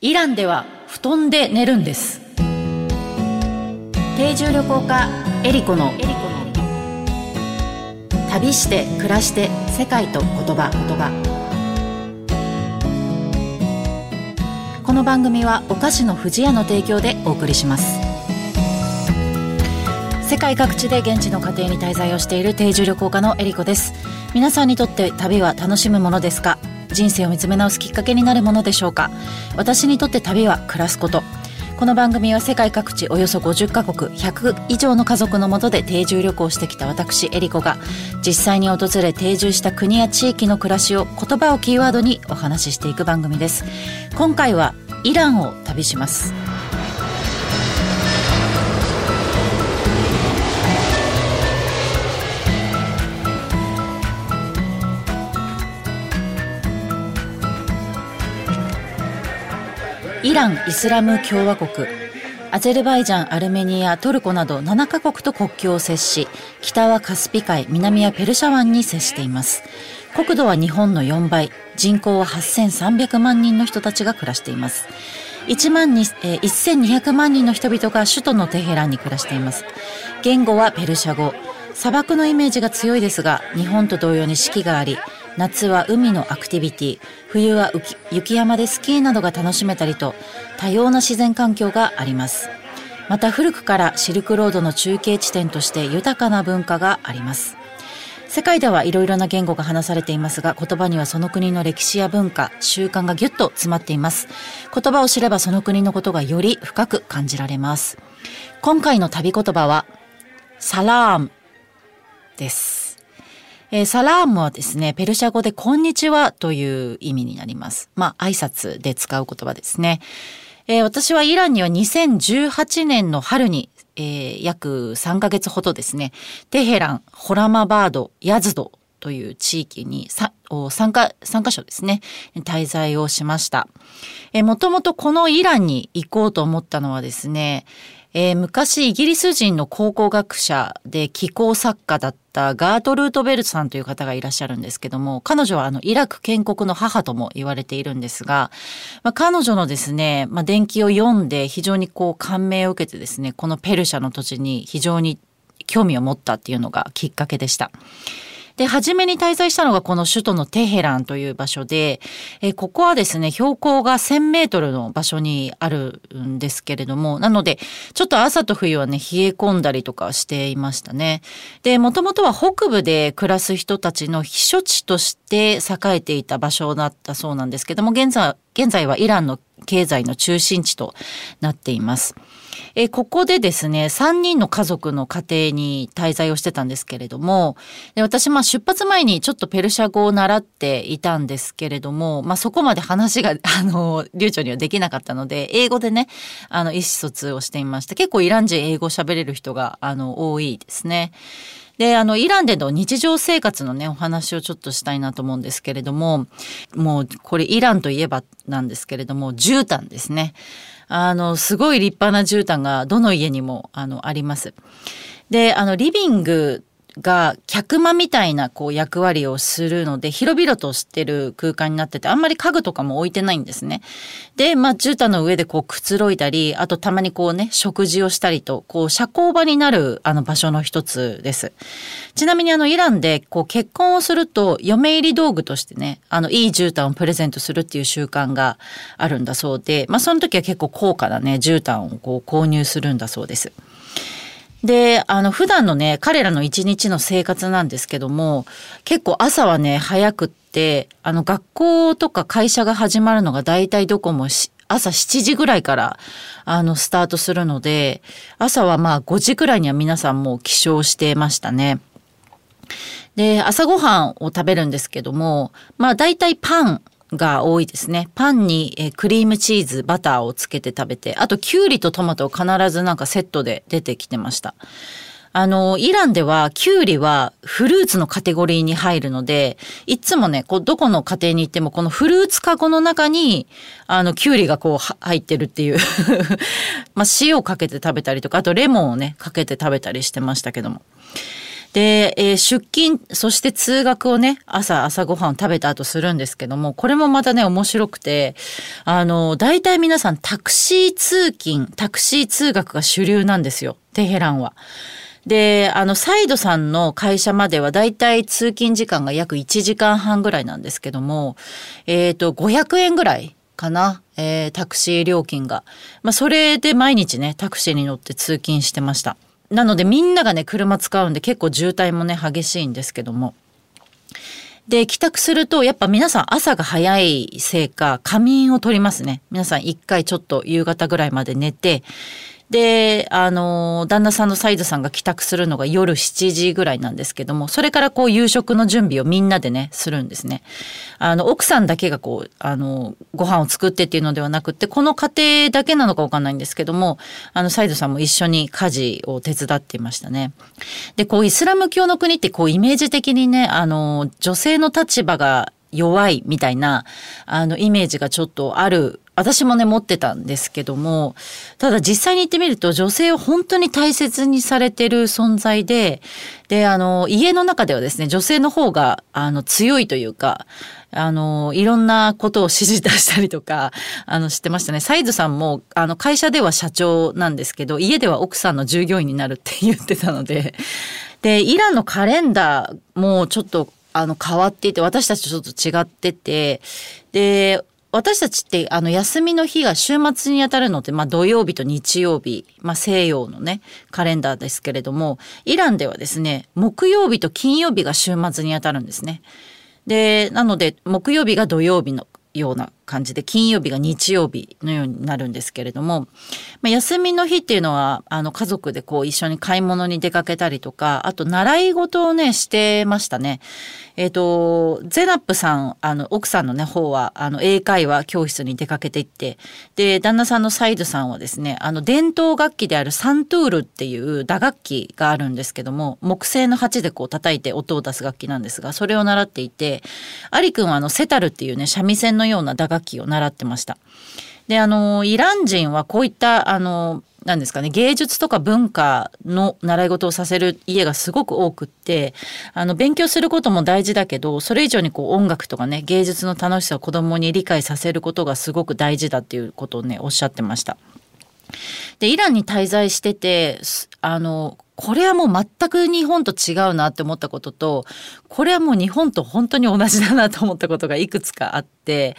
イランでは布団で寝るんです。定住旅行家エリコの旅して暮らして世界と言葉。言葉この番組はお菓子の不二家の提供でお送りします。世界各地で現地の家庭に滞在をしている定住旅行家のエリコです。皆さんにとって旅は楽しむものですか？人生を見つめ直すきっかけになるものでしょうか？私にとって旅は暮らすこと。この番組は世界各地およそ50カ国100以上の家族のもとで定住旅行してきた私エリコが実際に訪れ定住した国や地域の暮らしを言葉をキーワードにお話ししていく番組です。今回はイランを旅します。イラン・イスラム共和国アゼルバイジャン、アルメニア、トルコなど7カ国と国境を接し、北はカスピ海、南はペルシャ湾に接しています。国土は日本の4倍、人口は8300万人の人たちが暮らしています。1万に、え、1200万人の人々が首都のテヘランに暮らしています。言語はペルシャ語。砂漠のイメージが強いですが、日本と同様に四季があり、夏は海のアクティビティ、冬は雪山でスキーなどが楽しめたりと、多様な自然環境があります。また古くからシルクロードの中継地点として豊かな文化があります。世界ではいろいろな言語が話されていますが、言葉にはその国の歴史や文化、習慣がぎゅっと詰まっています。言葉を知ればその国のことがより深く感じられます。今回の旅言葉は、サラームです。えー、サラームはですね、ペルシャ語でこんにちはという意味になります。まあ、挨拶で使う言葉ですね。えー、私はイランには2018年の春に、えー、約3ヶ月ほどですね、テヘラン、ホラマバード、ヤズドという地域に参加、参加所ですね、滞在をしました。えー、もともとこのイランに行こうと思ったのはですね、えー、昔イギリス人の考古学者で気候作家だったガートルートベルトさんという方がいらっしゃるんですけども、彼女はあのイラク建国の母とも言われているんですが、まあ、彼女のですね、まあ、伝記を読んで非常にこう感銘を受けてですね、このペルシャの土地に非常に興味を持ったっていうのがきっかけでした。で、初めに滞在したのがこの首都のテヘランという場所で、えここはですね、標高が1000メートルの場所にあるんですけれども、なので、ちょっと朝と冬はね、冷え込んだりとかしていましたね。で、もともとは北部で暮らす人たちの避暑地として栄えていた場所だったそうなんですけども、現在、現在はイランの経済の中心地となっています。えここでですね、3人の家族の家庭に滞在をしてたんですけれども、で私、まあ出発前にちょっとペルシャ語を習っていたんですけれども、まあそこまで話が、あの、流暢にはできなかったので、英語でね、あの、意思疎通をしていました。結構イラン人英語喋れる人が、あの、多いですね。で、あの、イランでの日常生活のね、お話をちょっとしたいなと思うんですけれども、もう、これイランといえばなんですけれども、絨毯ですね。あの、すごい立派な絨毯がどの家にも、あの、あります。で、あの、リビングが客間みたいなこう役割をするので広々としてる空間になっててあんまり家具とかも置いてないんですね。で、まあ絨毯の上でこうくつろいだりあとたまにこうね食事をしたりとこう社交場になるあの場所の一つです。ちなみにあのイランでこう結婚をすると嫁入り道具としてねあのいい絨毯をプレゼントするっていう習慣があるんだそうでまあその時は結構高価なね絨毯をこう購入するんだそうです。で、あの、普段のね、彼らの一日の生活なんですけども、結構朝はね、早くって、あの、学校とか会社が始まるのが大体どこも朝7時ぐらいから、あの、スタートするので、朝はまあ5時ぐらいには皆さんもう起床してましたね。で、朝ごはんを食べるんですけども、まあ大体パン、が多いですね。パンに、クリームチーズ、バターをつけて食べて、あとキュウリとトマトを必ずなんかセットで出てきてました。あの、イランではキュウリはフルーツのカテゴリーに入るので、いつもね、こう、どこの家庭に行ってもこのフルーツカゴの中に、あの、キュウリがこう、入ってるっていう まあ、塩かけて食べたりとか、あとレモンをね、かけて食べたりしてましたけども。で、えー、出勤、そして通学をね、朝、朝ごはんを食べた後するんですけども、これもまたね、面白くて、あの、大体皆さんタクシー通勤、タクシー通学が主流なんですよ、テヘランは。で、あの、サイドさんの会社まではだいたい通勤時間が約1時間半ぐらいなんですけども、えっ、ー、と、500円ぐらいかな、えー、タクシー料金が。まあ、それで毎日ね、タクシーに乗って通勤してました。なのでみんながね、車使うんで結構渋滞もね、激しいんですけども。で、帰宅すると、やっぱ皆さん朝が早いせいか、仮眠を取りますね。皆さん一回ちょっと夕方ぐらいまで寝て、で、あの、旦那さんのサイドさんが帰宅するのが夜7時ぐらいなんですけども、それからこう夕食の準備をみんなでね、するんですね。あの、奥さんだけがこう、あの、ご飯を作ってっていうのではなくて、この家庭だけなのかわかんないんですけども、あの、サイドさんも一緒に家事を手伝っていましたね。で、こう、イスラム教の国ってこう、イメージ的にね、あの、女性の立場が弱いみたいな、あの、イメージがちょっとある私もね持ってたんですけどもただ実際に行ってみると女性を本当に大切にされてる存在でであの家の中ではですね女性の方があの強いというかあのいろんなことを指示出したりとかあの知ってましたね。サイズさんもあの会社では社長なんですけど家では奥さんの従業員になるって言ってたのででイランのカレンダーもちょっとあの変わっていて私たちとちょっと違っててで私たちってあの休みの日が週末にあたるのって、まあ、土曜日と日曜日、まあ、西洋のねカレンダーですけれどもイランではですね木曜日と金曜日が週末にあたるんですね。でなので木曜日が土曜日のような感じで金曜日が日曜日のようになるんですけれども、まあ、休みの日っていうのはあの家族でこう一緒に買い物に出かけたりとかあと習い事をねしてましたね。えっ、ー、とゼナップさんあの奥さんのね方はあの英会話教室に出かけていってで旦那さんのサイドさんはですねあの伝統楽器であるサントゥールっていう打楽器があるんですけども木製の鉢でこう叩いて音を出す楽器なんですがそれを習っていてアリ君はあのセタルっていうね三味線のような打楽器を習ってました。であのイラン人はこういったあの何ですかね芸術とか文化の習い事をさせる家がすごく多くってあの勉強することも大事だけどそれ以上にこう音楽とかね芸術の楽しさを子供に理解させることがすごく大事だっていうことをねおっしゃってました。でイランに滞在しててあのこれはもう全く日本と違うなって思ったことと、これはもう日本と本当に同じだなと思ったことがいくつかあって、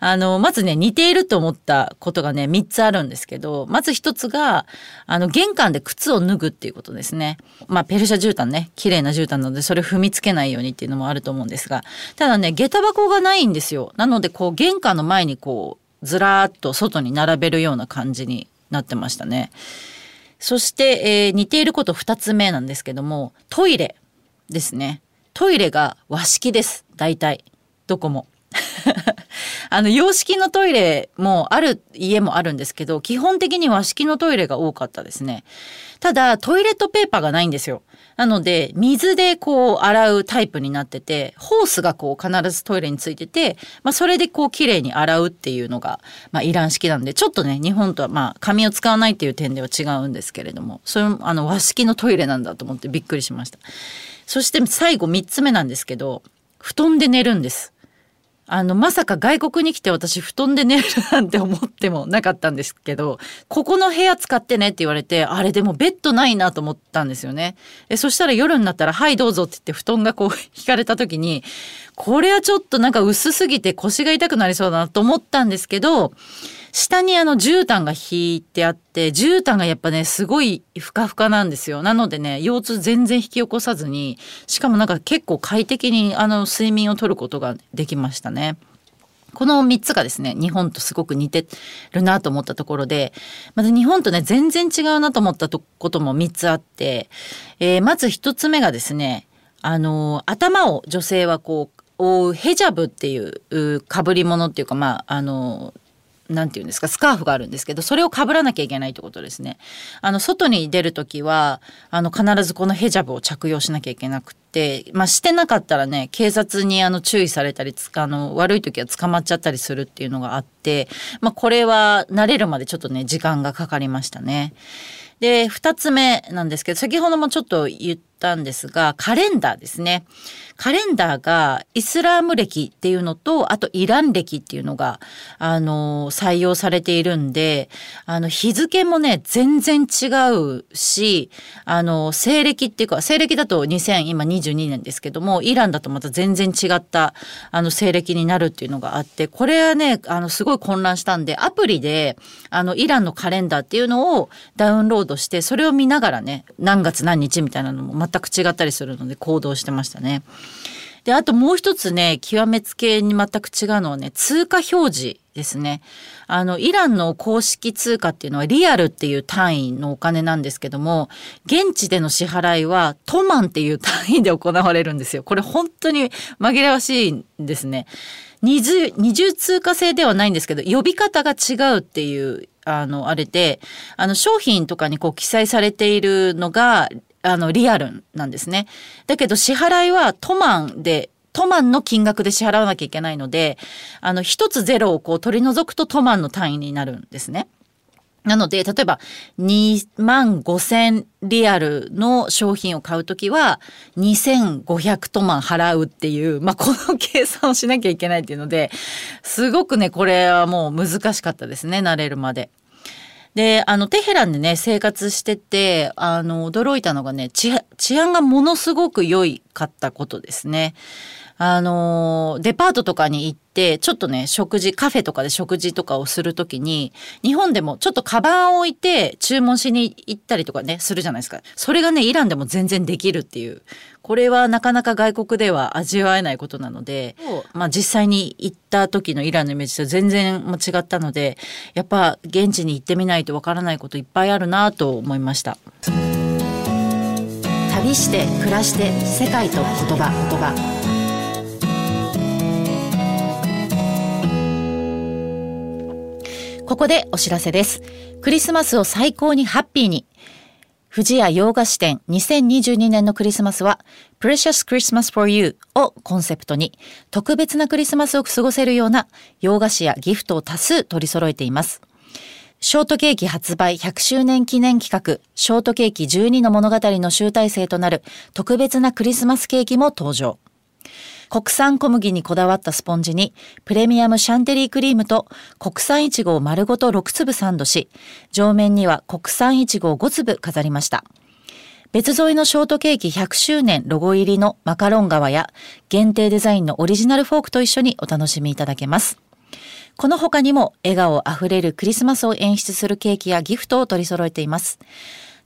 あの、まずね、似ていると思ったことがね、3つあるんですけど、まず1つが、あの、玄関で靴を脱ぐっていうことですね。まあ、ペルシャ絨毯ね、綺麗な絨毯なので、それ踏みつけないようにっていうのもあると思うんですが、ただね、下駄箱がないんですよ。なので、こう、玄関の前にこう、ずらーっと外に並べるような感じになってましたね。そして、えー、似ていること2つ目なんですけどもトイレですね。トイレが和式です。大体。どこも。あの洋式のトイレもある家もあるんですけど基本的に和式のトイレが多かったですね。ただトイレットペーパーがないんですよ。なので水でこう洗うタイプになっててホースがこう必ずトイレについてて、まあ、それでこう綺麗に洗うっていうのが、まあ、イラン式なんでちょっとね日本とはまあ紙を使わないっていう点では違うんですけれどもそれもあの和式のトイレなんだと思ってびっくりしました。そして最後3つ目なんですけど布団で寝るんです。あの、まさか外国に来て私布団で寝るなんて思ってもなかったんですけど、ここの部屋使ってねって言われて、あれでもベッドないなと思ったんですよね。えそしたら夜になったら、はいどうぞって言って布団がこう引かれた時に、これはちょっとなんか薄すぎて腰が痛くなりそうだなと思ったんですけど、下にあの絨毯が引いてあって絨毯がやっぱねすごいふかふかなんですよなのでね腰痛全然引き起こさずにしかもなんか結構快適にあの睡眠をとることができましたね。この3つがですね日本とすごく似てるなと思ったところでまず日本とね全然違うなと思ったことも3つあって、えー、まず1つ目がですねあの頭を女性はこう覆うヘジャブっていうかぶり物っていうかまああのなんていうんですかスカーフがあるんですけどそれをかぶらなきゃいけないってことですね。あの外に出る時はあの必ずこのヘジャブを着用しなきゃいけなくて、まあ、してなかったらね警察にあの注意されたりあの悪い時は捕まっちゃったりするっていうのがあって、まあ、これは慣れるまでちょっとね時間がかかりましたね。で2つ目なんですけど先ほどもちょっと言ったんですが、カレンダーですね。カレンダーがイスラーム歴っていうのと、あとイラン歴っていうのが、あの、採用されているんで、あの、日付もね、全然違うし、あの、西暦っていうか、西暦だと2000、今22年ですけども、イランだとまた全然違った、あの、西暦になるっていうのがあって、これはね、あの、すごい混乱したんで、アプリで、あの、イランのカレンダーっていうのをダウンロードして、それを見ながらね、何月何日みたいなのも全く違ったりするので行動してましたね。で、あともう一つね、極めつけに全く違うのはね、通貨表示ですね。あの、イランの公式通貨っていうのはリアルっていう単位のお金なんですけども、現地での支払いはトマンっていう単位で行われるんですよ。これ本当に紛らわしいんですね。二重、二重通貨制ではないんですけど、呼び方が違うっていう、あの、あれで、あの、商品とかにこう記載されているのが、あの、リアルなんですね。だけど支払いはトマンで、トマンの金額で支払わなきゃいけないので、あの、一つゼロをこう取り除くとトマンの単位になるんですね。なので、例えば2万5千リアルの商品を買うときは2500トマン払うっていう、まあ、この計算をしなきゃいけないっていうので、すごくね、これはもう難しかったですね、慣れるまで。で、あの、テヘランでね、生活してて、あの、驚いたのがね、治安がものすごく良いかったことですね。あの、デパートとかに行って、ちょっとね、食事、カフェとかで食事とかをするときに、日本でもちょっとカバンを置いて注文しに行ったりとかね、するじゃないですか。それがね、イランでも全然できるっていう。これはなかなか外国では味わえないことなので、まあ実際に行った時のイランのイメージと全然違ったので、やっぱ現地に行ってみないとわからないこといっぱいあるなと思いました。旅して暮らして世界と言葉言葉ここでお知らせです。クリスマスを最高にハッピーに。富士屋洋菓子店2022年のクリスマスは Precious Christmas for You をコンセプトに特別なクリスマスを過ごせるような洋菓子やギフトを多数取り揃えています。ショートケーキ発売100周年記念企画、ショートケーキ12の物語の集大成となる特別なクリスマスケーキも登場。国産小麦にこだわったスポンジにプレミアムシャンテリークリームと国産いちごを丸ごと6粒サンドし、上面には国産いちごを5粒飾りました。別添えのショートケーキ100周年ロゴ入りのマカロン側や限定デザインのオリジナルフォークと一緒にお楽しみいただけます。この他にも笑顔あふれるクリスマスを演出するケーキやギフトを取り揃えています。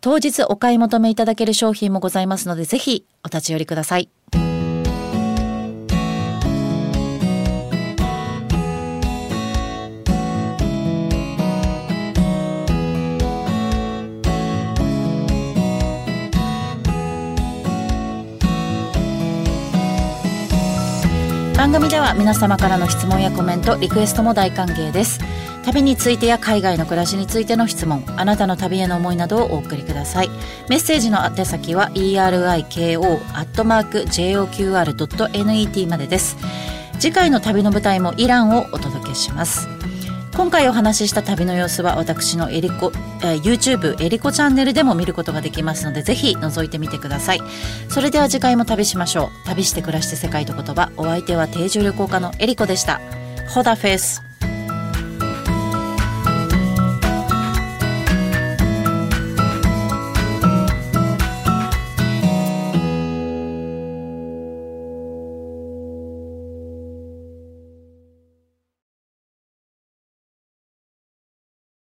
当日お買い求めいただける商品もございますのでぜひお立ち寄りください。番組では皆様からの質問やコメントリクエストも大歓迎です。旅についてや海外の暮らしについての質問あなたの旅への思いなどをお送りください。メッセージの宛先は eriko.joqr.net までです。次回の旅の舞台もイランをお届けします。今回お話しした旅の様子は私のえりこ、えー、YouTube エリコチャンネルでも見ることができますのでぜひ覗いてみてください。それでは次回も旅しましょう。旅して暮らして世界と言葉。お相手は定住旅行家のえりこでした。ホダフェス。